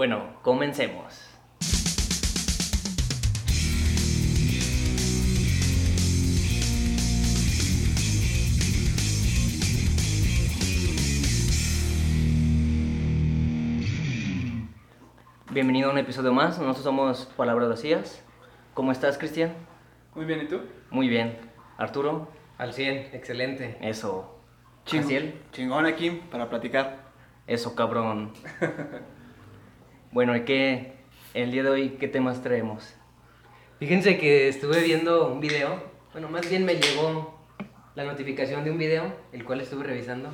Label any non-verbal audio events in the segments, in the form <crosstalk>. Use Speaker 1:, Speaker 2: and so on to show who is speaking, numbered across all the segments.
Speaker 1: Bueno, comencemos. Bienvenido a un episodio más. Nosotros somos Palabras Vacías. ¿Cómo estás, Cristian?
Speaker 2: Muy bien, ¿y tú?
Speaker 1: Muy bien. Arturo,
Speaker 3: Al 100, excelente.
Speaker 1: eso.
Speaker 2: Chingón. Chingón aquí para platicar.
Speaker 1: eso, cabrón. <laughs> bueno, ¿y qué? El día de hoy, ¿qué temas traemos?
Speaker 3: Fíjense que estuve viendo un video, bueno, más bien me llegó la notificación de un video, el cual estuve revisando,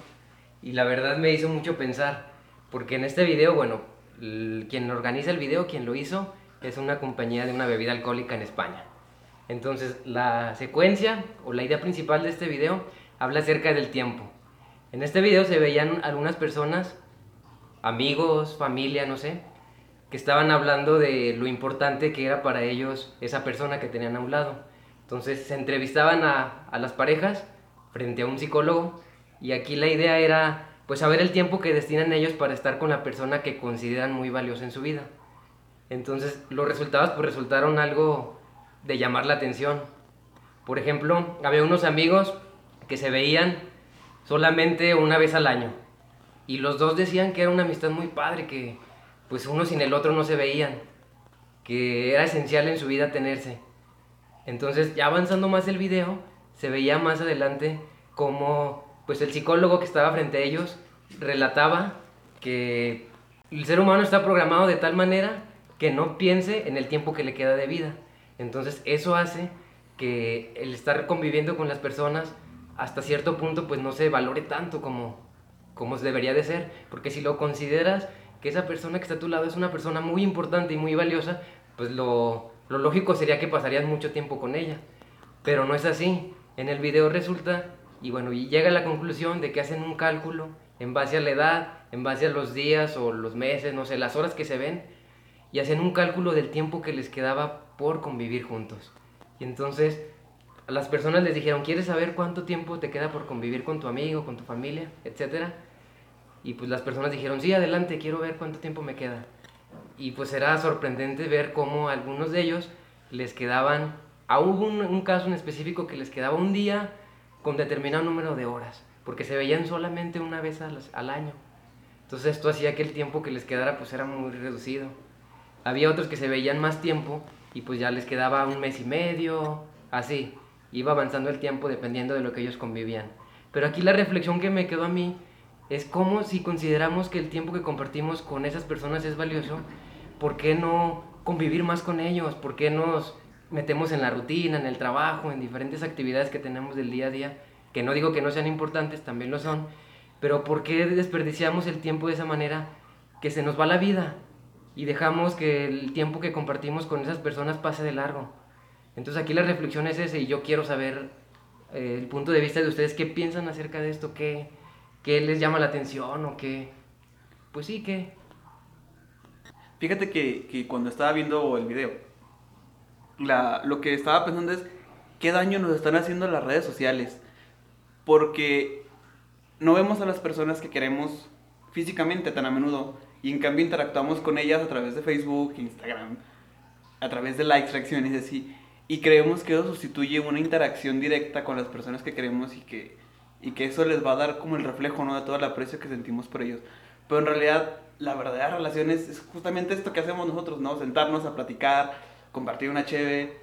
Speaker 3: y la verdad me hizo mucho pensar, porque en este video, bueno, quien organiza el video, quien lo hizo, es una compañía de una bebida alcohólica en España. Entonces, la secuencia o la idea principal de este video habla acerca del tiempo. En este video se veían algunas personas, amigos, familia, no sé, que estaban hablando de lo importante que era para ellos esa persona que tenían a un lado. Entonces se entrevistaban a, a las parejas frente a un psicólogo y aquí la idea era pues saber el tiempo que destinan ellos para estar con la persona que consideran muy valiosa en su vida. Entonces los resultados pues resultaron algo de llamar la atención. Por ejemplo, había unos amigos que se veían solamente una vez al año y los dos decían que era una amistad muy padre, que pues uno sin el otro no se veían, que era esencial en su vida tenerse. Entonces, ya avanzando más el video, se veía más adelante como pues el psicólogo que estaba frente a ellos relataba que el ser humano está programado de tal manera que no piense en el tiempo que le queda de vida. Entonces, eso hace que el estar conviviendo con las personas hasta cierto punto pues no se valore tanto como como debería de ser, porque si lo consideras que esa persona que está a tu lado es una persona muy importante y muy valiosa, pues lo, lo lógico sería que pasarías mucho tiempo con ella. Pero no es así. En el video resulta, y bueno, llega a la conclusión de que hacen un cálculo en base a la edad, en base a los días o los meses, no sé, las horas que se ven, y hacen un cálculo del tiempo que les quedaba por convivir juntos. Y entonces a las personas les dijeron, ¿quieres saber cuánto tiempo te queda por convivir con tu amigo, con tu familia, etcétera? Y pues las personas dijeron, sí, adelante, quiero ver cuánto tiempo me queda. Y pues era sorprendente ver cómo algunos de ellos les quedaban, a hubo un, caso en específico que les quedaba un día con determinado número de horas, porque se veían solamente una vez al, al año. Entonces esto hacía que el tiempo que les quedara pues era muy reducido. Había otros que se veían más tiempo y pues ya les quedaba un mes y medio, así. Iba avanzando el tiempo dependiendo de lo que ellos convivían. Pero aquí la reflexión que me quedó a mí es como si consideramos que el tiempo que compartimos con esas personas es valioso, ¿por qué no convivir más con ellos? ¿Por qué nos metemos en la rutina, en el trabajo, en diferentes actividades que tenemos del día a día? Que no digo que no sean importantes, también lo son, pero ¿por qué desperdiciamos el tiempo de esa manera que se nos va la vida y dejamos que el tiempo que compartimos con esas personas pase de largo? Entonces aquí la reflexión es ese y yo quiero saber eh, el punto de vista de ustedes, qué piensan acerca de esto, qué, qué les llama la atención o qué... Pues sí, qué...
Speaker 2: Fíjate que, que cuando estaba viendo el video, la, lo que estaba pensando es qué daño nos están haciendo las redes sociales. Porque no vemos a las personas que queremos físicamente tan a menudo. Y en cambio interactuamos con ellas a través de Facebook, Instagram, a través de likes, reacciones y así. Y creemos que eso sustituye una interacción directa con las personas que queremos y que, y que eso les va a dar como el reflejo ¿no? de todo el aprecio que sentimos por ellos. Pero en realidad la verdadera relación es, es justamente esto que hacemos nosotros, ¿no? Sentarnos a platicar, compartir una cheve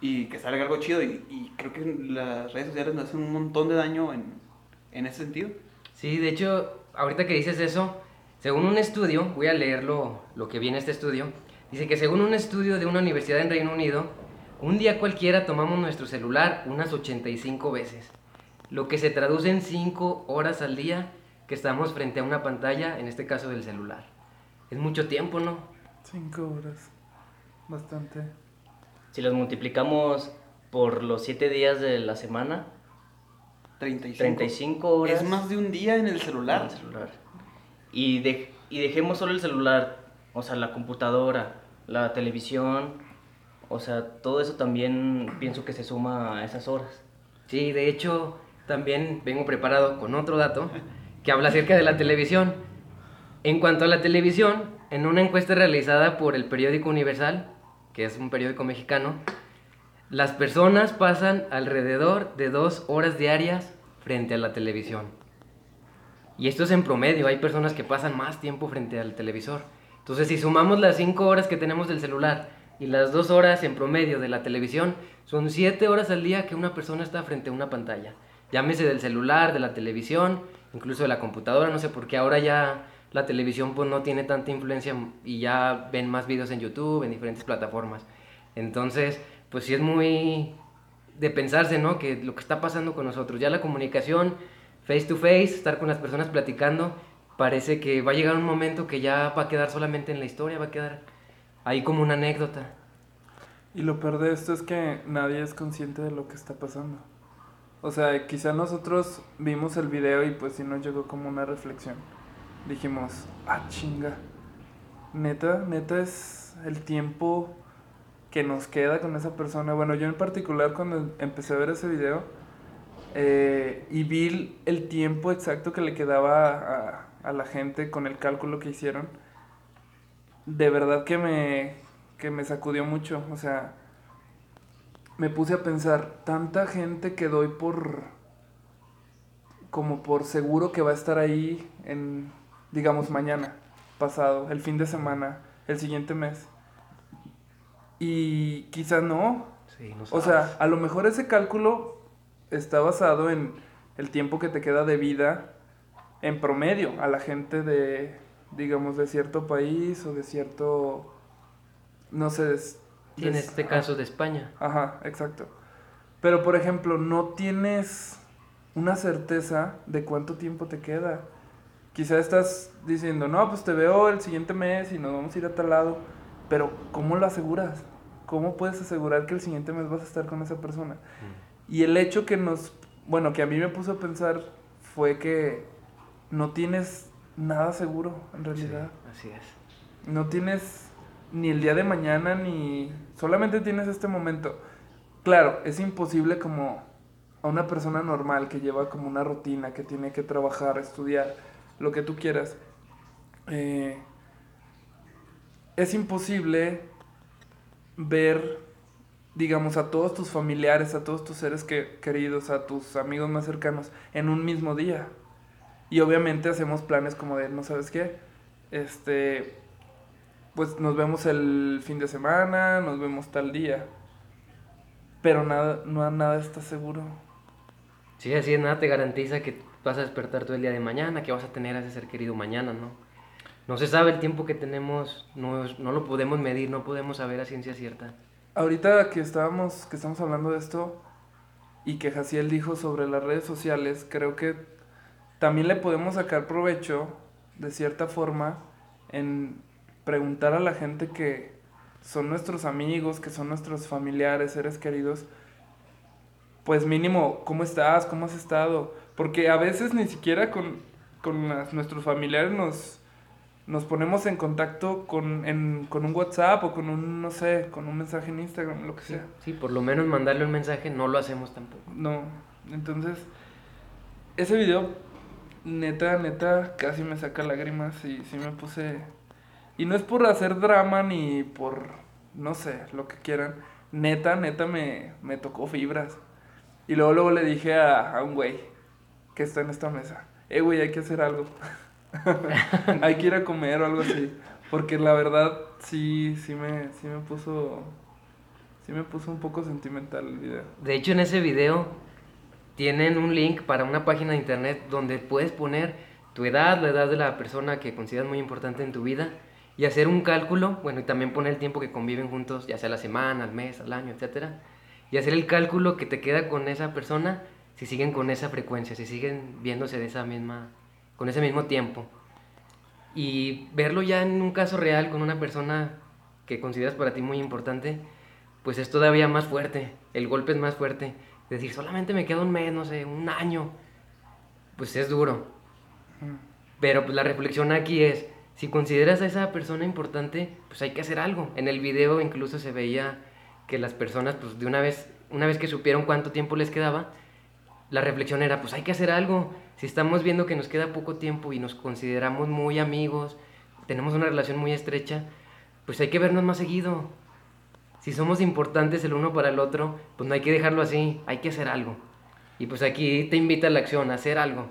Speaker 2: y que salga algo chido. Y, creo que las redes sociales nos hacen un montón de daño en, en ese sentido.
Speaker 3: Sí, de hecho, ahorita que dices eso, según un estudio, voy a leer lo, lo que viene este estudio, dice que según un estudio de una universidad en Reino Unido, un día cualquiera tomamos nuestro celular unas 85 veces, lo que se traduce en 5 horas al día que estamos frente a una pantalla, en este caso del celular. Es mucho tiempo, ¿no?
Speaker 4: Cinco horas. Bastante.
Speaker 1: Si los multiplicamos por los 7 días de la semana,
Speaker 2: 35.
Speaker 1: 35 horas.
Speaker 2: Es más de un día en el
Speaker 1: en
Speaker 2: celular.
Speaker 1: el celular. Y, de- y dejemos solo el celular, o sea, la computadora, la televisión, o sea, todo eso también pienso que se suma a esas horas.
Speaker 3: Sí, de hecho, también vengo preparado con otro dato que habla acerca de la televisión. En cuanto a la televisión, en una encuesta realizada por el periódico Universal, que es un periódico mexicano, las personas pasan alrededor de dos horas diarias frente a la televisión. Y esto es en promedio, hay personas que pasan más tiempo frente al televisor. Entonces, si sumamos las cinco horas que tenemos del celular y las dos horas en promedio de la televisión, son siete horas al día que una persona está frente a una pantalla. Llámese del celular, de la televisión, incluso de la computadora, no sé por qué ahora ya la televisión pues no tiene tanta influencia y ya ven más videos en YouTube, en diferentes plataformas. Entonces, pues sí es muy de pensarse, ¿no? Que lo que está pasando con nosotros, ya la comunicación face to face, estar con las personas platicando, parece que va a llegar un momento que ya va a quedar solamente en la historia, va a quedar ahí como una anécdota.
Speaker 4: Y lo peor de esto es que nadie es consciente de lo que está pasando. O sea, quizá nosotros vimos el video y pues sí nos llegó como una reflexión. Dijimos, ah, chinga. Neta, neta es el tiempo que nos queda con esa persona. Bueno, yo en particular cuando empecé a ver ese video eh, y vi el tiempo exacto que le quedaba a, a la gente con el cálculo que hicieron, de verdad que me, que me sacudió mucho. O sea, me puse a pensar, tanta gente que doy por como por seguro que va a estar ahí en, digamos, mañana, pasado, el fin de semana, el siguiente mes. Y quizá no.
Speaker 3: Sí, no
Speaker 4: O sea, a lo mejor ese cálculo está basado en el tiempo que te queda de vida en promedio a la gente de, digamos, de cierto país o de cierto, no sé,
Speaker 3: en este caso de España.
Speaker 4: Ajá, exacto. Pero, por ejemplo, no tienes una certeza de cuánto tiempo te queda. Quizá estás diciendo, no, pues te veo el siguiente mes y nos vamos a ir a tal lado. Pero, ¿cómo lo aseguras? ¿Cómo puedes asegurar que el siguiente mes vas a estar con esa persona? Y el hecho que nos, bueno, que a mí me puso a pensar fue que no tienes nada seguro, en
Speaker 3: Sí,
Speaker 4: realidad.
Speaker 3: así es.
Speaker 4: No tienes ni el día de mañana ni solamente tienes este momento. Claro, es imposible como a una persona normal que lleva como una rutina, que tiene que trabajar, estudiar, lo que tú quieras. eh, es imposible ver, digamos, a todos tus familiares, a todos tus seres que- queridos, a tus amigos más cercanos en un mismo día. Y obviamente hacemos planes como de, ¿no sabes qué? Este, pues nos vemos el fin de semana, nos vemos tal día. Pero nada, no, nada está seguro.
Speaker 3: Sí, así es, nada te garantiza que vas a despertar todo el día de mañana, que vas a tener a ese ser querido mañana, ¿no? No se sabe el tiempo que tenemos, no, no lo podemos medir, no podemos saber a ciencia cierta.
Speaker 4: Ahorita que estábamos, que estamos hablando de esto y que Jaciel dijo sobre las redes sociales, creo que también le podemos sacar provecho, de cierta forma, en preguntar a la gente que son nuestros amigos, que son nuestros familiares, seres queridos, pues mínimo, ¿cómo estás? ¿Cómo has estado? Porque a veces ni siquiera con, con las- nuestros familiares nos, nos ponemos en contacto con, en- con un WhatsApp o con un, no sé, con un mensaje en Instagram, lo que
Speaker 3: Sí,
Speaker 4: sea.
Speaker 3: sí, por lo menos mandarle un mensaje no lo hacemos tampoco.
Speaker 4: No, entonces, ese video, neta, neta, casi me saca lágrimas y sí me puse... Y no es por hacer drama ni por, no sé, lo que quieran. Neta, neta me, me tocó fibras. Y luego, luego le dije a, a un güey que está en esta mesa, eh, güey, hay que hacer algo. <laughs> hay que ir a comer o algo así. Porque la verdad, sí, sí me, sí me puso... Sí me puso un poco sentimental el video.
Speaker 3: De hecho, en ese video tienen un link para una página de internet donde puedes poner tu edad, la edad de la persona que consideras muy importante en tu vida y hacer un cálculo, bueno, y también poner el tiempo que conviven juntos, ya sea la semana, al mes, al año, etcétera, y hacer el cálculo que te queda con esa persona si siguen con esa frecuencia, si siguen viéndose de esa misma con ese mismo tiempo. Y verlo ya en un caso real con una persona que consideras para ti muy importante, pues es todavía más fuerte, el golpe es más fuerte. Decir, solamente me queda un mes, no sé, un año, pues es duro. Pero pues la reflexión aquí es, si consideras a esa persona importante, pues hay que hacer algo. En el video incluso se veía que las personas, pues de una vez, una vez que supieron cuánto tiempo les quedaba, la reflexión era, pues hay que hacer algo. Si estamos viendo que nos queda poco tiempo y nos consideramos muy amigos, tenemos una relación muy estrecha, pues hay que vernos más seguido. Si somos importantes el uno para el otro, pues no hay que dejarlo así, hay que hacer algo. Y pues aquí te invita a la acción, a hacer algo.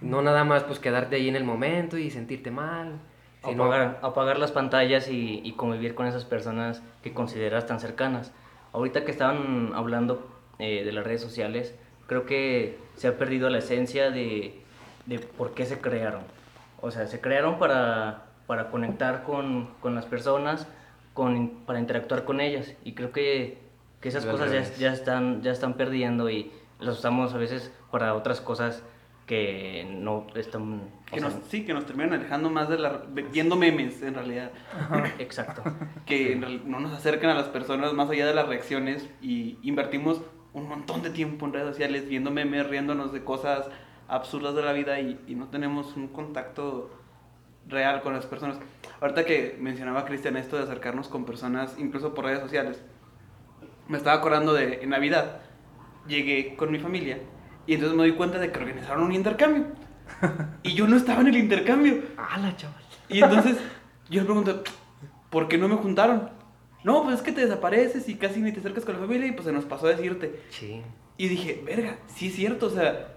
Speaker 3: No nada más pues quedarte ahí en el momento y sentirte mal. Sino-
Speaker 1: Apagar, apagar las pantallas y, y convivir con esas personas que consideras tan cercanas. Ahorita que estaban hablando eh, de las redes sociales, creo que se ha perdido la esencia de, de por qué se crearon. O sea, se crearon para, para conectar con, con las personas, con, para interactuar con ellas. Y creo que, que esas cosas ya, ya, están, ya están perdiendo y las usamos a veces para otras cosas que no están...
Speaker 2: Que
Speaker 1: sea,
Speaker 2: nos, sí, que nos terminan alejando más de la... viendo memes, en realidad.
Speaker 1: Exacto.
Speaker 2: Que en real- no nos acercan a las personas más allá de las reacciones y invertimos un montón de tiempo en redes sociales viendo memes, riéndonos de cosas absurdas de la vida y, y no tenemos un contacto real con las personas. Ahorita que mencionaba Cristian esto de acercarnos con personas, incluso por redes sociales, me estaba acordando de en Navidad, llegué con mi familia y entonces me doy cuenta de que organizaron un intercambio. Y yo no estaba en el intercambio.
Speaker 3: ¡Hala, chaval!
Speaker 2: Y entonces yo le pregunto, ¿por qué no me juntaron? No, pues es que te desapareces y casi ni te acercas con la familia y pues se nos pasó a decirte.
Speaker 3: Sí.
Speaker 2: Y dije, verga, sí es cierto, o sea,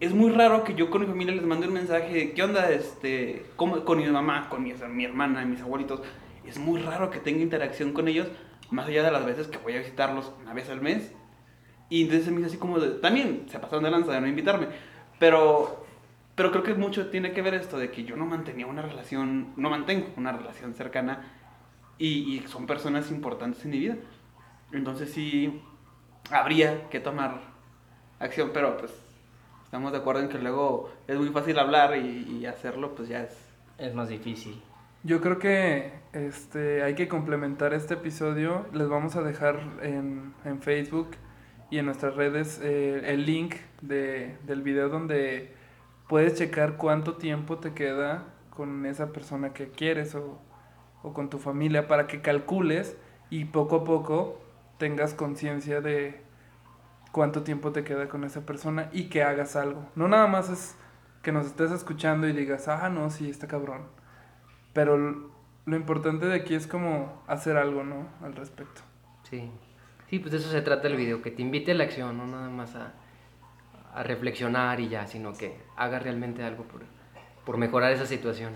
Speaker 2: es muy raro que yo con mi familia les mande un mensaje, ¿qué onda? Este, ¿cómo- con mi mamá, con mi, mi hermana, mis abuelitos. Es muy raro que tenga interacción con ellos, más allá de las veces que voy a visitarlos una vez al mes. Y entonces se me hizo así como de, también se pasaron de lanza de no invitarme, pero, pero creo que mucho tiene que ver esto de que yo no mantenía una relación, no mantengo una relación cercana y, y son personas importantes en mi vida. Entonces sí, habría que tomar acción, pero pues estamos de acuerdo en que luego es muy fácil hablar y, y hacerlo, pues ya es...
Speaker 1: Es más difícil.
Speaker 4: Yo creo que este, hay que complementar este episodio. Les vamos a dejar en, en Facebook y en nuestras redes eh, el link de, del video donde puedes checar cuánto tiempo te queda con esa persona que quieres o, o con tu familia para que calcules y poco a poco tengas conciencia de cuánto tiempo te queda con esa persona y que hagas algo. No nada más es que nos estés escuchando y digas, ah, no, sí, está cabrón. Pero lo importante de aquí es como hacer algo, ¿no? Al respecto.
Speaker 3: Sí. Sí, pues de eso se trata el video, que te invite a la acción, no nada más a, reflexionar y ya, sino que haga realmente algo por, mejorar esa situación.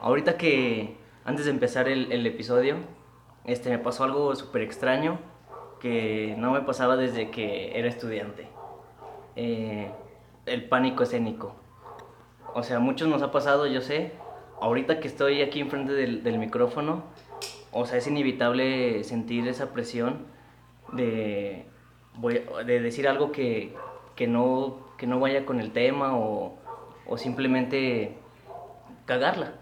Speaker 1: Ahorita que antes de empezar el, el episodio, este, me pasó algo súper extraño que no me pasaba desde que era estudiante. Eh, el pánico escénico. O sea, a muchos nos ha pasado, yo sé. Ahorita que estoy aquí enfrente del, del micrófono, o sea, es inevitable sentir esa presión de, decir algo que, no, vaya con el tema o, simplemente cagarla.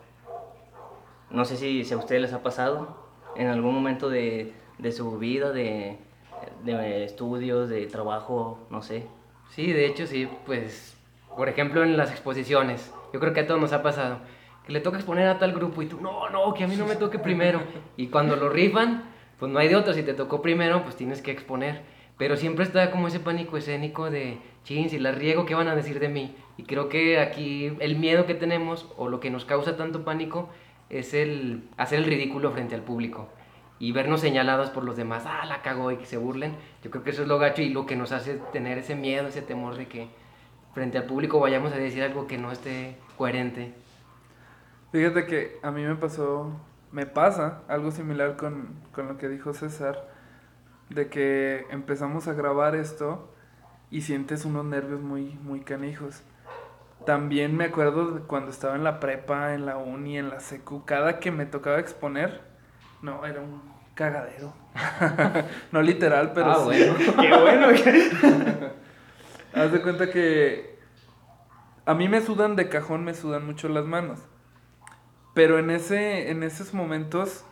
Speaker 1: No sé si, si a ustedes les ha pasado en algún momento de, de su vida, de, de estudios, de trabajo, no sé.
Speaker 3: Sí, de hecho sí, pues, por ejemplo en las exposiciones, yo creo que a todos nos ha pasado, que le toca exponer a tal grupo y tú, no, no, que a mí no me toque primero. Y cuando lo rifan, pues no hay de otro, si te tocó primero, pues tienes que exponer. Pero siempre está como ese pánico escénico de, chin, si la riego, ¿qué van a decir de mí? Y creo que aquí el miedo que tenemos, o lo que nos causa tanto pánico, es el hacer el ridículo frente al público. Y vernos señalados por los demás, ah, la cagó y que se burlen. Yo creo que eso es lo gacho y lo que nos hace tener ese miedo, ese temor de que frente al público vayamos a decir algo que no esté coherente.
Speaker 4: Fíjate que a mí me pasó, me pasa algo similar con, con lo que dijo César, de que empezamos a grabar esto y sientes unos nervios muy, muy canijos. También me acuerdo de cuando estaba en la prepa, en la uni, en la secu, cada que me tocaba exponer, no, era un cagadero. <laughs> no literal, pero
Speaker 3: ah,
Speaker 4: sí.
Speaker 3: bueno. <laughs>
Speaker 2: ¡Qué bueno!
Speaker 4: Haz de cuenta que a mí me sudan de cajón, me sudan mucho las manos. Pero en ese en esos momentos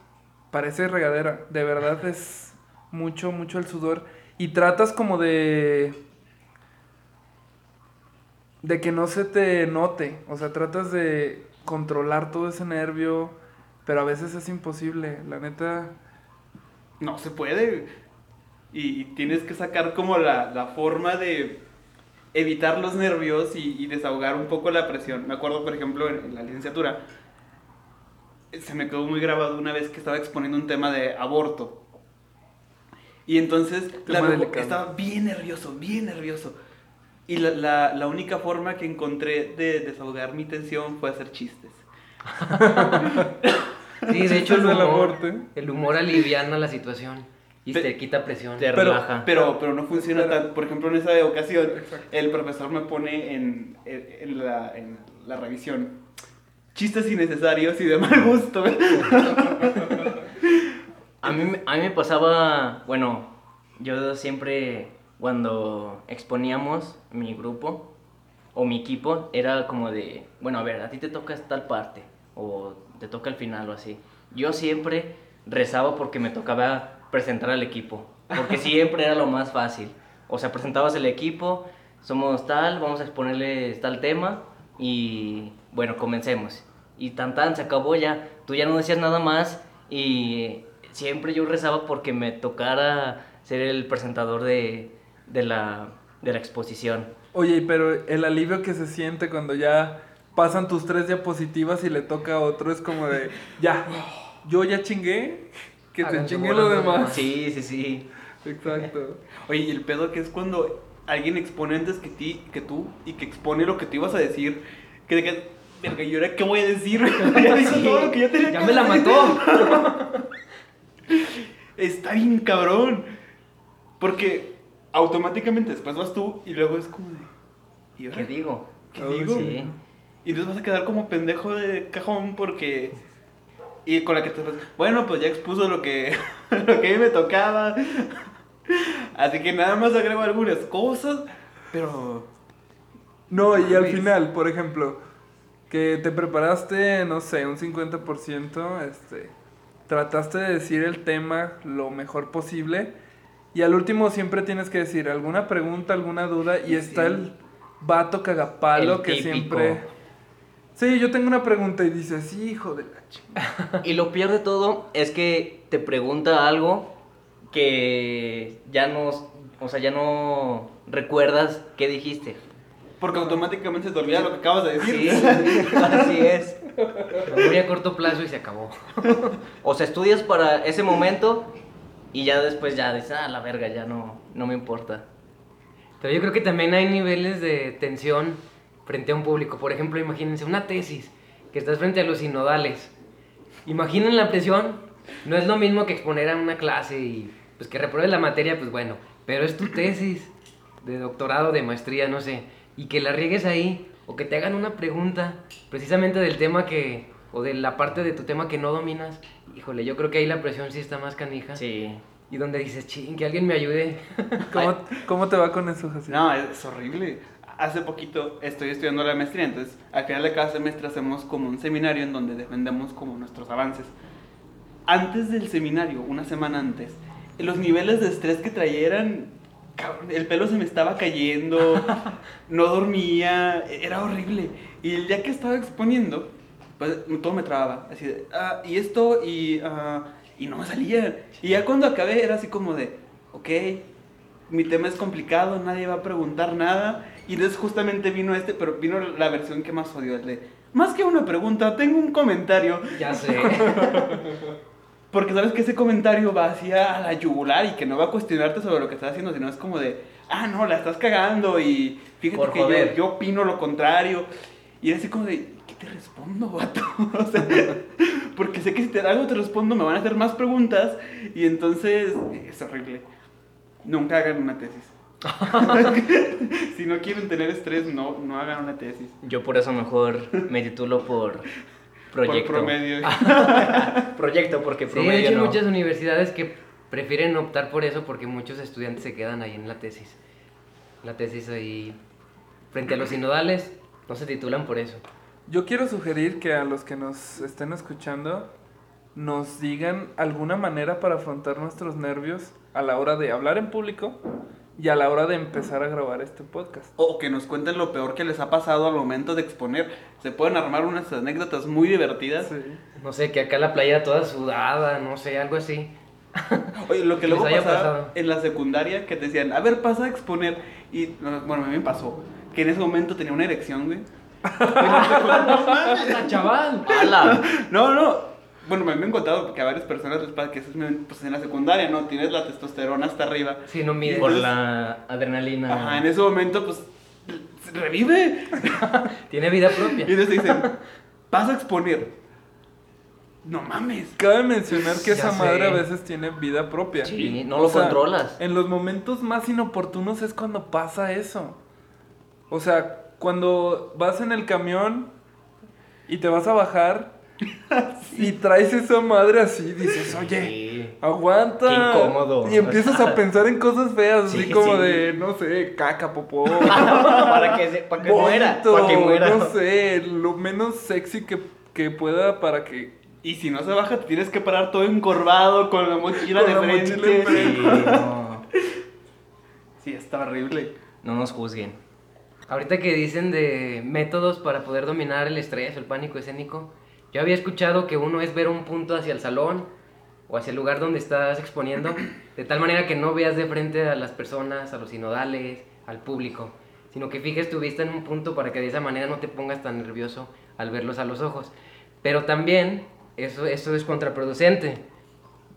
Speaker 4: parece regadera, de verdad es mucho mucho el sudor y tratas como de de que no se te note, o sea, tratas de controlar todo ese nervio, pero a veces es imposible, la neta.
Speaker 2: No se puede. Y, tienes que sacar como la, la forma de evitar los nervios y, y desahogar un poco la presión. Me acuerdo, por ejemplo, en, en la licenciatura, se me quedó muy grabado una vez que estaba exponiendo un tema de aborto. Y entonces la- estaba bien nervioso, bien nervioso. Y la, la- la única forma que encontré de desahogar mi tensión fue hacer chistes. <laughs>
Speaker 3: Sí, de hecho el humor, el humor aliviana la situación y
Speaker 2: Pe-
Speaker 3: te quita presión.
Speaker 1: Te
Speaker 4: Pero-
Speaker 1: relaja.
Speaker 2: Pero, pero no funciona
Speaker 4: Pero-
Speaker 2: tan. Por ejemplo, en esa ocasión, el profesor me pone en, en- en la, en la revisión chistes innecesarios y de mal gusto. <laughs>
Speaker 1: A mí, me- a mí me pasaba, bueno, yo siempre cuando exponíamos mi grupo o mi equipo era como de, bueno, a ver, a ti te toca tal parte o te toca el final o así. Yo siempre rezaba porque me tocaba presentar al equipo, porque <laughs> siempre era lo más fácil. O sea, presentabas el equipo, somos tal, vamos a exponerles tal tema y bueno, comencemos. Y tan tan, se acabó ya, tú ya no decías nada más y siempre yo rezaba porque me tocara ser el presentador de, de, la, de la exposición.
Speaker 4: Oye, pero el alivio que se siente cuando ya pasan tus tres diapositivas y le toca a otro es como de, <laughs> ya, yo ya chingué, que te chingue lo
Speaker 3: los
Speaker 4: demás.
Speaker 1: Sí, sí, sí.
Speaker 4: Exacto. <laughs>
Speaker 2: Oye, y el pedo que es cuando alguien expone antes que ti, que tú, y que expone lo que tú ibas a decir, que que, verga, ¿y ahora qué voy a decir? <laughs> ya dijo
Speaker 3: Sí,
Speaker 2: todo lo que yo tenía
Speaker 3: ya
Speaker 2: que
Speaker 3: me la
Speaker 2: decir.
Speaker 3: mató. <laughs>
Speaker 2: Está bien cabrón. Porque automáticamente después vas tú y luego es como de. ¿Y ahora
Speaker 1: ¿Qué digo?
Speaker 2: ¿Qué
Speaker 4: Oh,
Speaker 2: digo?
Speaker 1: Sí.
Speaker 2: Y entonces vas a quedar como pendejo de cajón porque. Y con la que te vas. Bueno, pues ya expuso lo que, <laughs> lo que a mí me tocaba. Así que nada más agrego algunas cosas. Pero.
Speaker 4: No, y al final, por ejemplo, que te preparaste, no sé, un 50%, este, trataste de decir el tema lo mejor posible y al último siempre tienes que decir alguna pregunta, alguna duda y está el vato cagapalo
Speaker 1: El
Speaker 4: que
Speaker 1: típico.
Speaker 4: siempre... Sí, yo tengo una pregunta y dices, hijo de la chingada. <laughs>
Speaker 1: Y lo peor de todo es que te pregunta algo que ya no, o sea, ya no recuerdas qué dijiste.
Speaker 2: Porque automáticamente se te olvida lo que acabas de decir.
Speaker 1: Sí, así es.
Speaker 3: Memoria a corto plazo y se acabó.
Speaker 1: O sea, estudias para ese momento y ya después ya dices, ah, la verga, ya no, no me importa.
Speaker 3: Pero yo creo que también hay niveles de tensión frente a un público. Por ejemplo, imagínense una tesis, que estás frente a los sinodales. Imaginen la presión. No es lo mismo que exponer a una clase y pues que repruebes la materia, pues bueno. Pero es tu tesis de doctorado, de maestría, no sé. Y que la riegues ahí o que te hagan una pregunta precisamente del tema que o de la parte de tu tema que no dominas. Híjole, yo creo que ahí la presión sí está más canija.
Speaker 1: Sí.
Speaker 3: Y donde dices, ching, que alguien me ayude. <laughs>
Speaker 4: ¿Cómo, cómo te va con eso, José?
Speaker 2: No, es horrible. Hace poquito estoy estudiando la maestría, entonces al final de cada semestre hacemos como un seminario en donde defendemos como nuestros avances. Antes del seminario, una semana antes, los niveles de estrés que traía eran... cabrón, el pelo se me estaba cayendo, <laughs> no dormía, era horrible. Y el día que estaba exponiendo, pues todo me trababa. Así de, ah, y esto, y, ah, y no me salía. Y ya cuando acabé era así como de, ok, mi tema es complicado, nadie va a preguntar nada. Y entonces justamente vino este, pero vino la versión que más odio, el de, más que una pregunta, tengo un comentario.
Speaker 3: Ya <laughs> sé.
Speaker 2: Porque sabes que ese comentario va hacia la yugular y que no va a cuestionarte sobre lo que estás haciendo, sino es como de, ah, no, la estás cagando y fíjate
Speaker 1: Por
Speaker 2: que yo,
Speaker 1: joder.
Speaker 2: yo opino lo contrario. Y era así como de, ¿qué te respondo, vato? <laughs> O sea, porque sé que si te algo te respondo me van a hacer más preguntas y entonces es horrible. Nunca hagan una tesis. <laughs> si no quieren tener estrés, no, no hagan una tesis.
Speaker 1: Yo por eso mejor me titulo por proyecto.
Speaker 2: Por promedio. <laughs>
Speaker 1: Proyecto, porque
Speaker 3: Sí,
Speaker 1: promedio
Speaker 3: de hecho
Speaker 1: no.
Speaker 3: muchas universidades que prefieren optar por eso porque muchos estudiantes se quedan ahí en la tesis. La tesis ahí frente a los sinodales no se titulan por eso.
Speaker 4: Yo quiero sugerir que a los que nos estén escuchando nos digan alguna manera para afrontar nuestros nervios a la hora de hablar en público y a la hora de empezar a grabar este podcast.
Speaker 2: O que nos cuenten lo peor que les ha pasado al momento de exponer. Se pueden armar unas anécdotas muy divertidas.
Speaker 4: Sí.
Speaker 3: No sé, que acá la playa toda sudada, no sé, algo así. <laughs>
Speaker 2: Oye, lo que
Speaker 3: Que
Speaker 2: luego pasaba
Speaker 3: pasado.
Speaker 2: en la secundaria, que te decían, a ver, pasa a exponer. Y, no, bueno, a mí me pasó, que en ese momento tenía una erección, güey. <laughs>
Speaker 3: ¡Ah, chaval!
Speaker 1: ¡Hala! <laughs>
Speaker 2: No, no. Bueno, me han contado que a varias personas les pasa que eso es pues, en la secundaria, ¿no? Tienes la testosterona hasta arriba.
Speaker 3: Sí, no mide.
Speaker 1: Por la adrenalina.
Speaker 2: Ajá, en ese momento, pues, revive. <laughs>
Speaker 3: Tiene vida
Speaker 2: Y
Speaker 3: propia.
Speaker 2: entonces te dicen, vas a exponer. No mames.
Speaker 4: Cabe mencionar que
Speaker 3: Ya
Speaker 4: esa
Speaker 3: sé.
Speaker 4: madre a veces tiene vida propia.
Speaker 1: Sí, no lo
Speaker 4: sea,
Speaker 1: controlas.
Speaker 4: En los momentos más inoportunos es cuando pasa eso. O sea, cuando vas en el camión y te vas a bajar <laughs> y traes esa madre así, dices, oye,
Speaker 1: Sí.
Speaker 4: aguanta.
Speaker 1: Qué incómodo.
Speaker 4: Y empiezas a <laughs> pensar en cosas feas, así
Speaker 1: Sí,
Speaker 4: como
Speaker 1: sí.
Speaker 4: de, no sé, caca, popó. <laughs>
Speaker 1: para que, se, para que muera.
Speaker 4: vómito,
Speaker 1: Para que muera.
Speaker 4: No sé, lo menos sexy que, que pueda para que
Speaker 2: Y si no se baja, te tienes que parar todo encorvado con la mochila
Speaker 4: Con
Speaker 2: de
Speaker 4: la
Speaker 2: frente.
Speaker 4: mochila.
Speaker 1: Sí, no.
Speaker 2: Sí, está horrible.
Speaker 1: No nos juzguen.
Speaker 3: Ahorita que dicen de métodos para poder dominar el estrés o el pánico escénico, yo había escuchado que uno es ver un punto hacia el salón o hacia el lugar donde estás exponiendo, de tal manera que no veas de frente a las personas, a los sinodales, al público, sino que fijes tu vista en un punto para que de esa manera no te pongas tan nervioso al verlos a los ojos. Pero también eso, eso es contraproducente,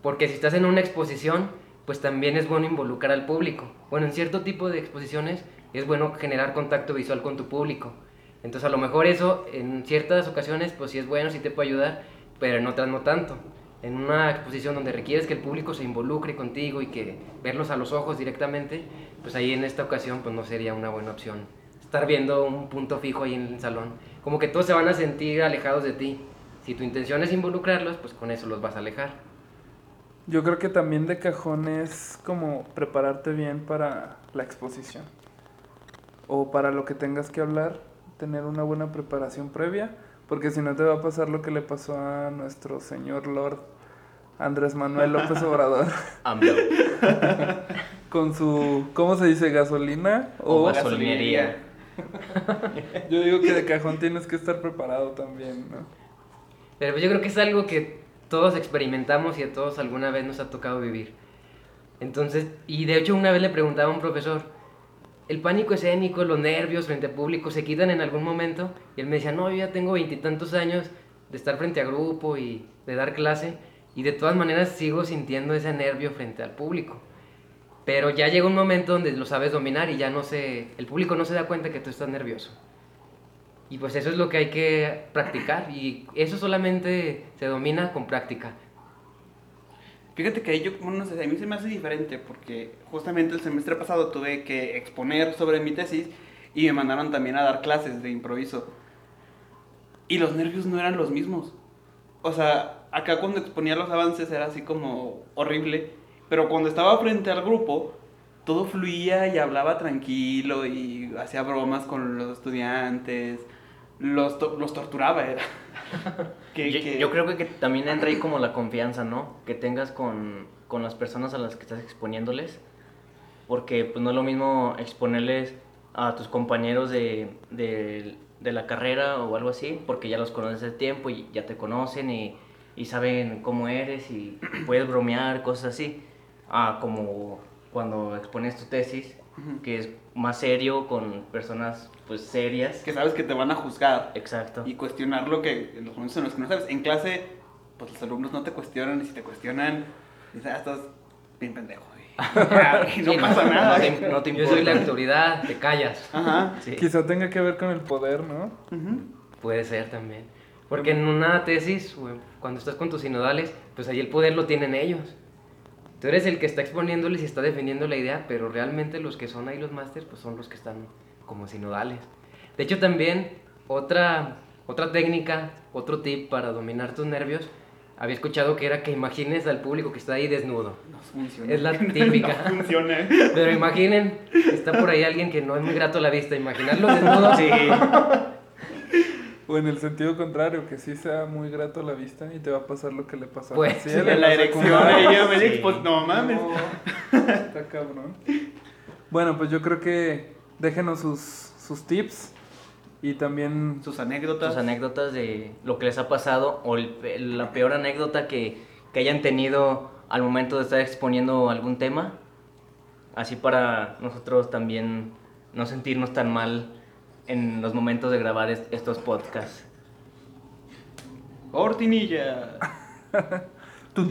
Speaker 3: porque si estás en una exposición, pues también es bueno involucrar al público. Bueno, en cierto tipo de exposiciones es bueno generar contacto visual con tu público. Entonces a lo mejor eso en ciertas ocasiones pues sí es bueno, sí te puede ayudar, pero en otras no tanto. En una exposición donde requieres que el público se involucre contigo y que verlos a los ojos directamente, pues ahí en esta ocasión pues no sería una buena opción. Estar viendo un punto fijo ahí en el salón. Como que todos se van a sentir alejados de ti. Si tu intención es involucrarlos, pues con eso los vas a alejar.
Speaker 4: Yo creo que también de cajón es como prepararte bien para la exposición. O para lo que tengas que hablar, tener una buena preparación previa, porque si no te va a pasar lo que le pasó a nuestro señor Lord Andrés Manuel López Obrador <laughs> <laughs> con su, ¿cómo se dice? ¿Gasolina?
Speaker 1: O
Speaker 4: O,
Speaker 1: gasolinería.
Speaker 4: yo digo que de cajón tienes que estar preparado también, ¿no?
Speaker 3: Pero pues yo creo que es algo que todos experimentamos y a todos alguna vez nos ha tocado vivir. Entonces, y de hecho una vez le preguntaba a un profesor, ¿el pánico escénico, los nervios frente a público se quitan en algún momento? Y él me decía, no, yo ya tengo veintitantos años de estar frente a grupo y de dar clase y de todas maneras sigo sintiendo ese nervio frente al público. Pero ya llega un momento donde lo sabes dominar y ya no se, el público no se da cuenta que tú estás nervioso. Y pues eso es lo que hay que practicar y eso solamente se domina con práctica.
Speaker 2: Fíjate que ahí yo, no sé, a mí se me hace diferente porque justamente el semestre pasado tuve que exponer sobre mi tesis y me mandaron también a dar clases de improviso. Y los nervios no eran los mismos. O sea, acá cuando exponía los avances era así como horrible, pero cuando estaba frente al grupo, todo fluía y hablaba tranquilo y hacía bromas con los estudiantes, los, to- los torturaba, era. <laughs> Que-
Speaker 1: yo,
Speaker 2: que-
Speaker 1: yo creo que también entra ahí como la <laughs> confianza, ¿no? Que tengas con, con las personas a las que estás exponiéndoles. Porque pues no es lo mismo exponerles a tus compañeros de, de, de la carrera o algo así, porque ya los conoces de tiempo y ya te conocen y, y saben cómo eres y <coughs> puedes bromear, cosas así. Ah, como cuando expones tu tesis, que es más serio con personas pues serias.
Speaker 2: que sabes que te van a juzgar.
Speaker 1: Exacto.
Speaker 2: y cuestionar lo que en los momentos en los que no sabes. En clase, pues los alumnos no te cuestionan y si te cuestionan, dices, ah, estás bien pendejo. <laughs> Y, no
Speaker 1: Sí,
Speaker 2: pasa
Speaker 1: no
Speaker 2: nada.
Speaker 1: te- no te
Speaker 3: Yo soy la autoridad, te callas.
Speaker 2: Ajá.
Speaker 1: Sí.
Speaker 4: Quizá tenga que ver con el poder, ¿no?
Speaker 3: Puede ser también. Porque en una tesis, cuando estás con tus sinodales, pues ahí el poder lo tienen ellos. Tú eres el que está exponiéndoles y está defendiendo la idea, pero realmente los que son ahí los másters, pues son los que están como sinodales. De hecho, también otra, otra técnica, otro tip para dominar tus nervios, había escuchado que era que imagines al público que está ahí desnudo.
Speaker 2: No funciona.
Speaker 3: Es la <laughs> típica.
Speaker 2: No funciona.
Speaker 3: Pero imaginen, está por ahí alguien que no es muy grato a la vista, imaginarlo desnudo. <laughs>
Speaker 1: Sí.
Speaker 4: O en el sentido contrario, que sí sea muy grato a la vista y te va a pasar lo que le pasó
Speaker 3: Pues,
Speaker 4: a
Speaker 3: sí,
Speaker 2: la
Speaker 4: la
Speaker 2: erección, ella me
Speaker 1: Sí.
Speaker 2: pues no mames.
Speaker 4: No, está cabrón. Bueno, pues yo creo que déjenos sus, sus tips y también
Speaker 2: Sus anécdotas.
Speaker 1: tus anécdotas de lo que les ha pasado o el- la peor anécdota que, que hayan tenido al momento de estar exponiendo algún tema, así para nosotros también no sentirnos tan mal en los momentos de grabar est- estos podcasts. <laughs>
Speaker 4: Tum.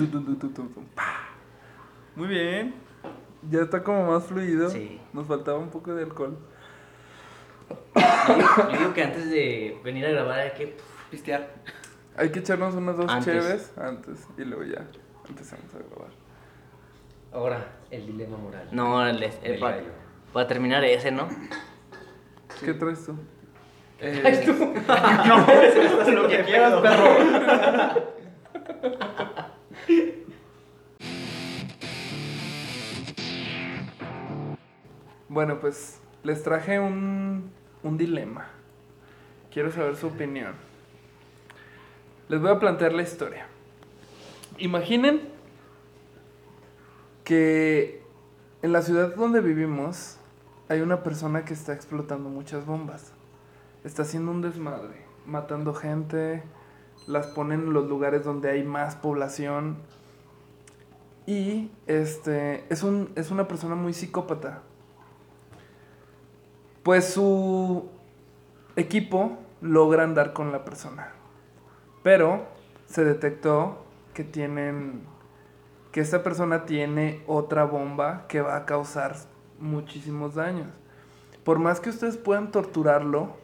Speaker 2: Muy bien.
Speaker 4: Ya está como más fluido.
Speaker 1: Sí.
Speaker 4: Nos faltaba un poco de alcohol.
Speaker 1: Yo digo, yo digo que antes de venir a grabar hay que...
Speaker 2: Pistear.
Speaker 4: Hay que echarnos unas dos
Speaker 1: Antes.
Speaker 4: cheves antes y luego ya empezamos a grabar.
Speaker 3: Ahora, el dilema moral.
Speaker 1: No, el- el-
Speaker 3: Del
Speaker 1: para,
Speaker 3: gallo.
Speaker 1: terminar ese, ¿no?
Speaker 4: ¿Qué traes tú?
Speaker 2: Eh, <laughs> <laughs> no, <laughs> lo que quieras, perro.
Speaker 4: Bueno, pues les traje un, un dilema. Quiero saber su opinión. Les voy a plantear la historia. Imaginen que en la ciudad donde vivimos hay una persona que está explotando muchas bombas. Está haciendo un desmadre, matando gente, las pone en los lugares donde hay más población. Y este es, un, es una persona muy psicópata. Pues su equipo logra andar con la persona. Pero se detectó que tienen. que esta persona tiene otra bomba que va a causar muchísimos daños. Por más que ustedes puedan torturarlo,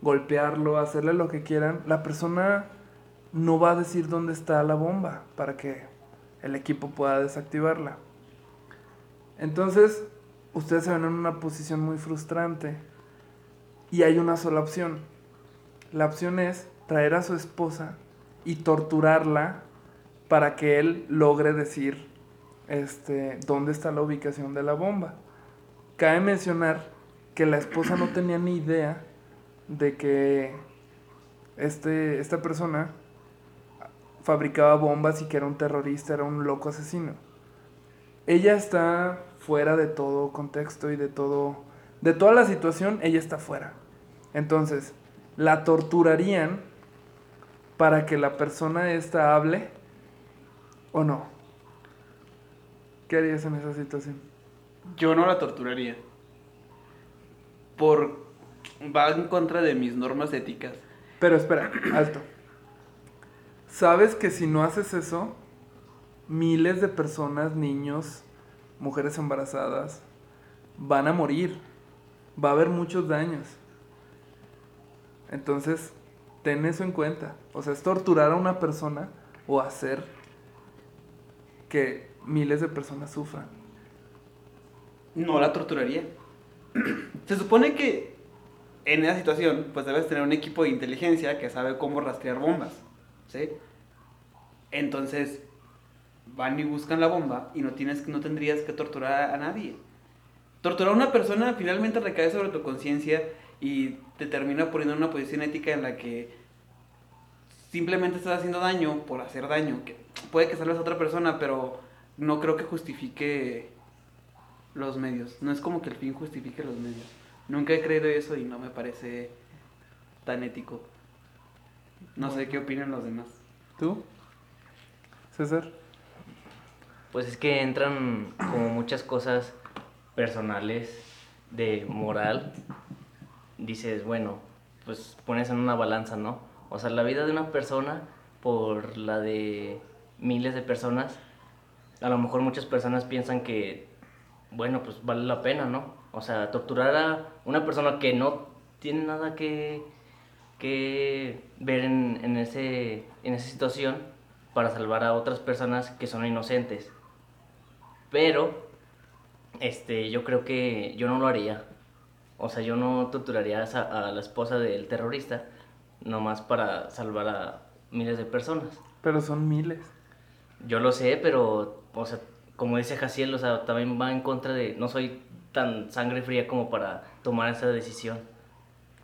Speaker 4: golpearlo, hacerle lo que quieran, la persona no va a decir dónde está la bomba para que el equipo pueda desactivarla. Entonces, ustedes se ven en una posición muy frustrante y hay una sola opción. La opción es traer a su esposa y torturarla para que él logre decir este, dónde está la ubicación de la bomba. Cabe mencionar que la esposa no tenía ni idea de que este, esta persona fabricaba bombas y que era un terrorista, era un loco asesino. Ella está fuera de todo contexto y de todo de toda la situación, ella está fuera. Entonces, la torturarían para que la persona esta hable o no. ¿Qué harías en esa situación?
Speaker 2: Yo no la torturaría. Por. Va en contra de mis normas éticas.
Speaker 4: Pero espera, alto. ¿Sabes que si no haces eso, miles de personas, niños, mujeres embarazadas, van a morir? Va a haber muchos daños. Entonces, ten eso en cuenta. O sea, es torturar a una persona o hacer que miles de personas sufran.
Speaker 2: No la torturaría. <clears throat> Se supone que en esa situación, pues debes tener un equipo de inteligencia que sabe cómo rastrear bombas. ¿Sí? Entonces, van y buscan la bomba y no, tienes, no tendrías que torturar a nadie. Torturar a una persona finalmente recae sobre tu conciencia y te termina poniendo en una posición ética en la que simplemente estás haciendo daño por hacer daño. Que puede que salves a otra persona, pero no creo que justifique los medios. No es como que el fin justifique los medios. Nunca he creído eso y no me parece tan ético. No sé qué opinan los demás.
Speaker 4: ¿Tú? César.
Speaker 1: Pues es que entran como muchas cosas personales de moral. Dices, bueno, pues pones en una balanza, ¿no? O sea, la vida de una persona por la de miles de personas, a lo mejor muchas personas piensan que, bueno, pues vale la pena, ¿no? O sea, torturar a una persona que no tiene nada que, que ver en, en, ese, en esa situación para salvar a otras personas que son inocentes. Pero, este, yo creo que yo no lo haría. O sea, yo no torturaría a, la esposa del terrorista nomás para salvar a miles de personas.
Speaker 4: Pero son miles.
Speaker 1: Yo lo sé, pero, o sea, como dice Jaciel, o sea, también va en contra de... No soy tan sangre fría como para tomar esa decisión.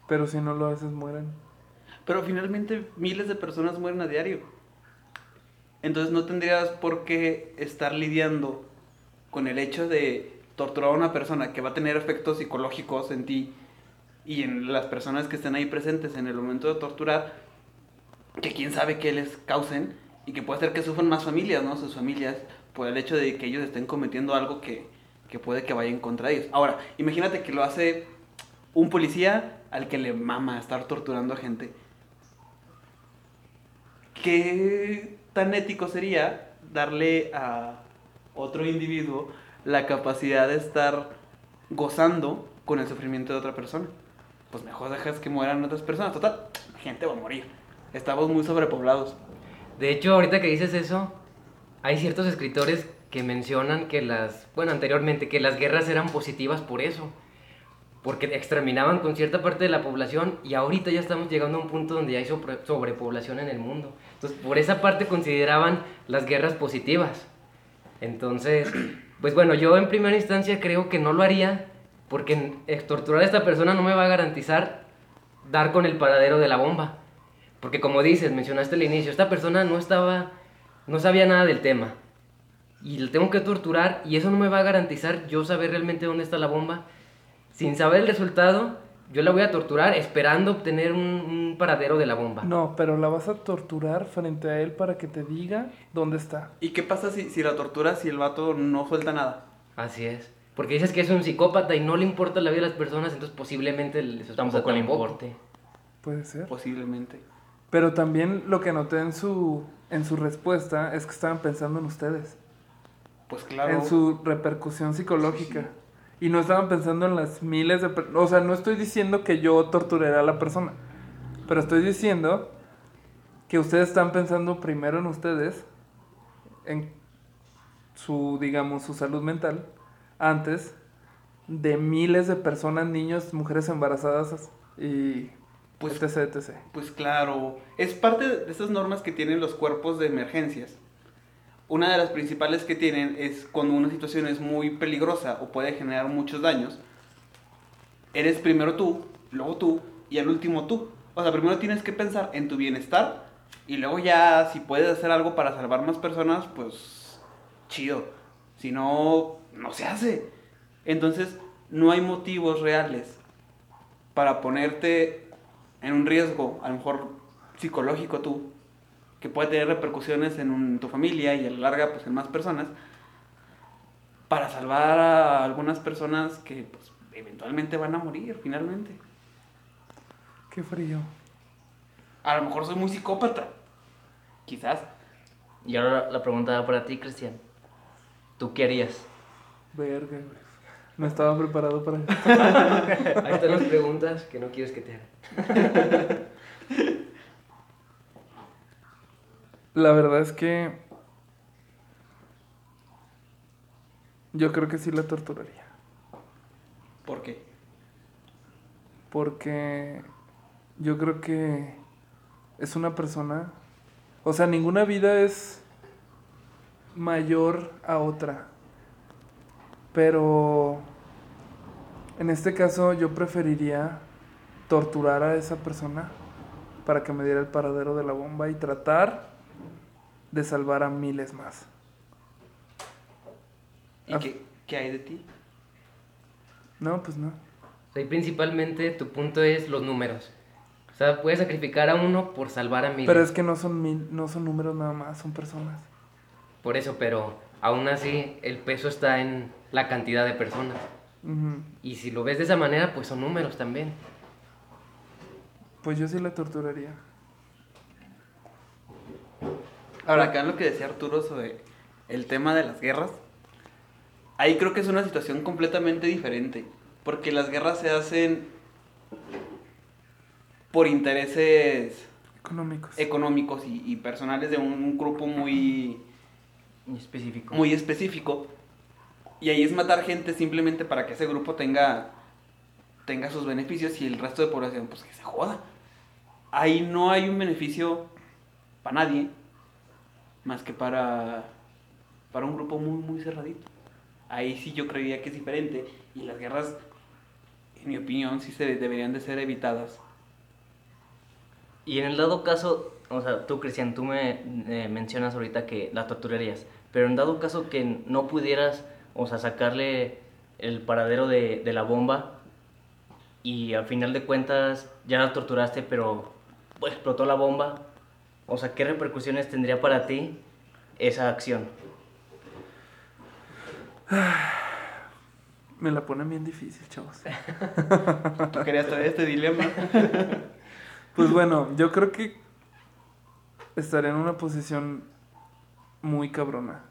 Speaker 4: Pero si no lo haces, mueren.
Speaker 2: Pero finalmente miles de personas mueren a diario. Entonces no tendrías por qué estar lidiando con el hecho de torturar a una persona que va a tener efectos psicológicos en ti y en las personas que estén ahí presentes en el momento de torturar, que quién sabe qué les causen y que puede hacer que sufran más familias, ¿no? Sus familias por el hecho de que ellos estén cometiendo algo que, que puede que vaya en contra de ellos. Ahora, imagínate que lo hace un policía al que le mama estar torturando a gente. ¿Qué tan ético sería darle a otro individuo la capacidad de estar gozando con el sufrimiento de otra persona? Pues mejor dejas que mueran otras personas. Total, la gente va a morir. Estamos muy sobrepoblados.
Speaker 3: De hecho, ahorita que dices eso, hay ciertos escritores que mencionan que las, bueno, anteriormente, que las guerras eran positivas por eso, porque exterminaban con cierta parte de la población y ahorita ya estamos llegando a un punto donde ya hay sobre- sobrepoblación en el mundo. Entonces, por esa parte consideraban las guerras positivas. Entonces, pues bueno, yo en primera instancia creo que no lo haría porque torturar a esta persona no me va a garantizar dar con el paradero de la bomba. Porque como dices, mencionaste al inicio, esta persona no estaba, no sabía nada del tema. Y le tengo que torturar y eso no me va a garantizar yo saber realmente dónde está la bomba. Sin saber el resultado, yo la voy a torturar esperando obtener un, un paradero de la bomba.
Speaker 4: No, pero la vas a torturar frente a él para que te diga dónde está.
Speaker 2: ¿Y qué pasa si, si la tortura si el vato no suelta nada?
Speaker 3: Así es. Porque dices que es un psicópata y no le importa la vida de las personas, entonces posiblemente esposa
Speaker 1: Tampoco le importe.
Speaker 4: Puede ser.
Speaker 2: Posiblemente.
Speaker 4: Pero también lo que noté en su, en su respuesta es que estaban pensando en ustedes.
Speaker 2: Pues claro.
Speaker 4: En su repercusión psicológica. Y no estaban pensando en las miles de... O sea, no estoy diciendo que yo torturaré a la persona. Pero estoy diciendo que ustedes están pensando primero en ustedes, en su, digamos, su salud mental, antes de miles de personas, niños, mujeres embarazadas y
Speaker 2: Pues-
Speaker 4: etc, etc.
Speaker 2: Pues claro, es parte de esas normas que tienen los cuerpos de emergencias. Una de las principales que tienen es cuando una situación es muy peligrosa o puede generar muchos daños. Eres primero tú, luego tú y al último tú. O sea, primero tienes que pensar en tu bienestar y luego ya si puedes hacer algo para salvar más personas, pues chido. Si no, no se hace. Entonces, no hay motivos reales para ponerte en un riesgo, a lo mejor psicológico tú, que puede tener repercusiones en un- tu familia y a la larga pues en más personas, para salvar a algunas personas que pues, eventualmente van a morir finalmente.
Speaker 4: Qué frío.
Speaker 2: A lo mejor soy muy psicópata, quizás.
Speaker 1: Y ahora la pregunta va para ti, Cristian. ¿Tú qué harías?
Speaker 4: Verga. No estaba preparado para eso. <laughs>
Speaker 3: Ahí están las preguntas que no quieres que te haga. <laughs>
Speaker 4: La verdad es que yo creo que sí la torturaría.
Speaker 2: ¿Por qué?
Speaker 4: Porque yo creo que es una persona, o sea, ninguna vida es mayor a otra. Pero en este caso yo preferiría torturar a esa persona para que me diera el paradero de la bomba y tratar de salvar a miles más.
Speaker 2: ¿Y
Speaker 4: Ah.
Speaker 2: qué, qué hay de ti?
Speaker 4: No, pues no.
Speaker 3: O sea, y principalmente tu punto es los números. O sea, puedes sacrificar a uno por salvar a miles.
Speaker 4: Pero es que no son mil, no son números nada más, son personas.
Speaker 3: Por eso, pero aún así el peso está en la cantidad de personas. Y si lo ves de esa manera, pues son números también.
Speaker 4: Pues yo sí la torturaría.
Speaker 2: Ahora, acá en lo que decía Arturo sobre el tema de las guerras, ahí creo que es una situación completamente diferente, porque las guerras se hacen por intereses
Speaker 4: Económicos.
Speaker 2: económicos y, y personales de un, un grupo muy,
Speaker 1: Muy específico.
Speaker 2: muy específico, y ahí es matar gente simplemente para que ese grupo tenga, tenga sus beneficios y el resto de población, pues que se joda. Ahí no hay un beneficio para nadie, más que para, para un grupo muy, muy cerradito. Ahí sí yo creía que es diferente, y las guerras, en mi opinión, sí se deberían de ser evitadas.
Speaker 1: Y en el dado caso, o sea, tú, Cristian, tú me eh, mencionas ahorita que la torturarías, pero en dado caso que no pudieras, o sea, sacarle el paradero de, de la bomba y al final de cuentas ya la torturaste, pero pues, explotó la bomba, o sea, ¿qué repercusiones tendría para ti esa acción? <sighs>
Speaker 4: Me la ponen bien difícil, chavos.
Speaker 2: Tú querías traer este dilema. <laughs>
Speaker 4: Pues bueno, yo creo que estaré en una posición muy cabrona.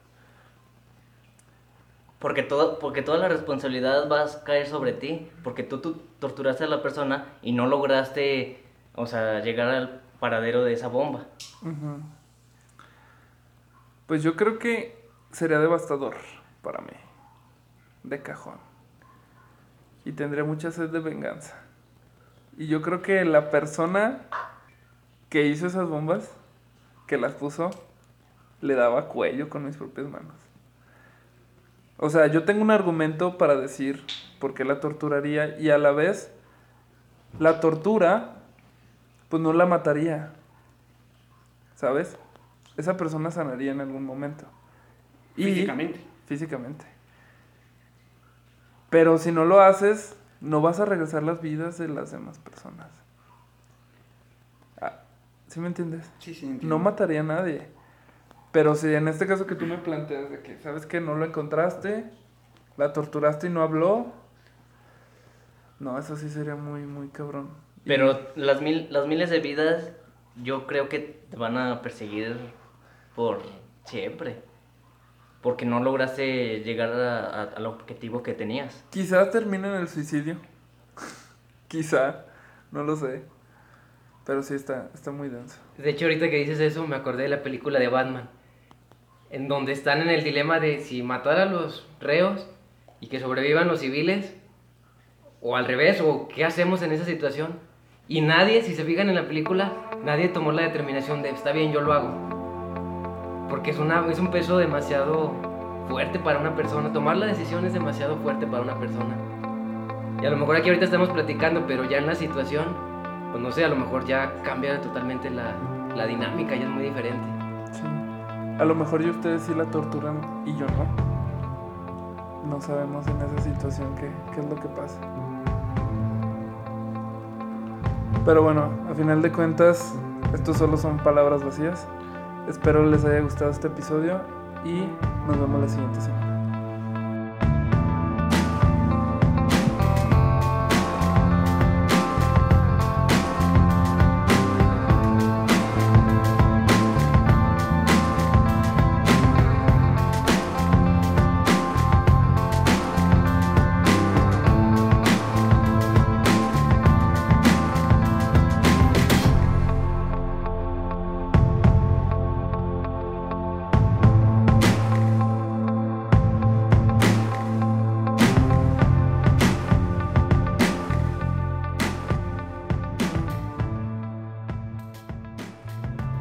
Speaker 1: Porque, todo, porque toda la responsabilidad va a caer sobre ti. Porque tú, tú torturaste a la persona y no lograste, o sea, llegar al paradero de esa bomba.
Speaker 4: Pues yo creo que sería devastador para mí. De cajón. Y tendría mucha sed de venganza. Y yo creo que la persona que hizo esas bombas, que las puso, le daba cuello con mis propias manos. O sea, yo tengo un argumento para decir por qué la torturaría y a la vez la tortura pues no la mataría. ¿Sabes? Esa persona sanaría en algún momento. Y-
Speaker 2: Físicamente.
Speaker 4: Físicamente. Pero si no lo haces, no vas a regresar las vidas de las demás personas. Ah, ¿Sí me entiendes?
Speaker 2: Sí, sí, entiendo.
Speaker 4: No mataría a nadie. Pero si en este caso que tú me planteas de que, ¿sabes que No lo encontraste, la torturaste y no habló. No, eso sí sería muy, muy cabrón.
Speaker 1: Pero las, mil, las miles de vidas yo creo que te van a perseguir por siempre. Porque no lograste llegar a- a- al objetivo que tenías.
Speaker 4: Quizás termine en el suicidio. <laughs> Quizá, no lo sé. Pero sí está, está muy denso.
Speaker 3: De hecho, ahorita que dices eso, me acordé de la película de Batman, en donde están en el dilema de si matar a los reos y que sobrevivan los civiles, o al revés, o qué hacemos en esa situación. Y nadie, si se fijan en la película, nadie tomó la determinación de, está bien, yo lo hago. Porque es, una, es un peso demasiado fuerte para una persona. Tomar la decisión es demasiado fuerte para una persona. Y a lo mejor aquí ahorita estamos platicando, pero ya en la situación, pues no sé, a lo mejor ya cambia totalmente la, la dinámica, ya es muy diferente.
Speaker 4: Sí. A lo mejor y ustedes sí la torturan y yo no. No sabemos en esa situación qué, qué es lo que pasa. Pero bueno, a final de cuentas, esto solo son palabras vacías. Espero les haya gustado este episodio y nos vemos la siguiente semana.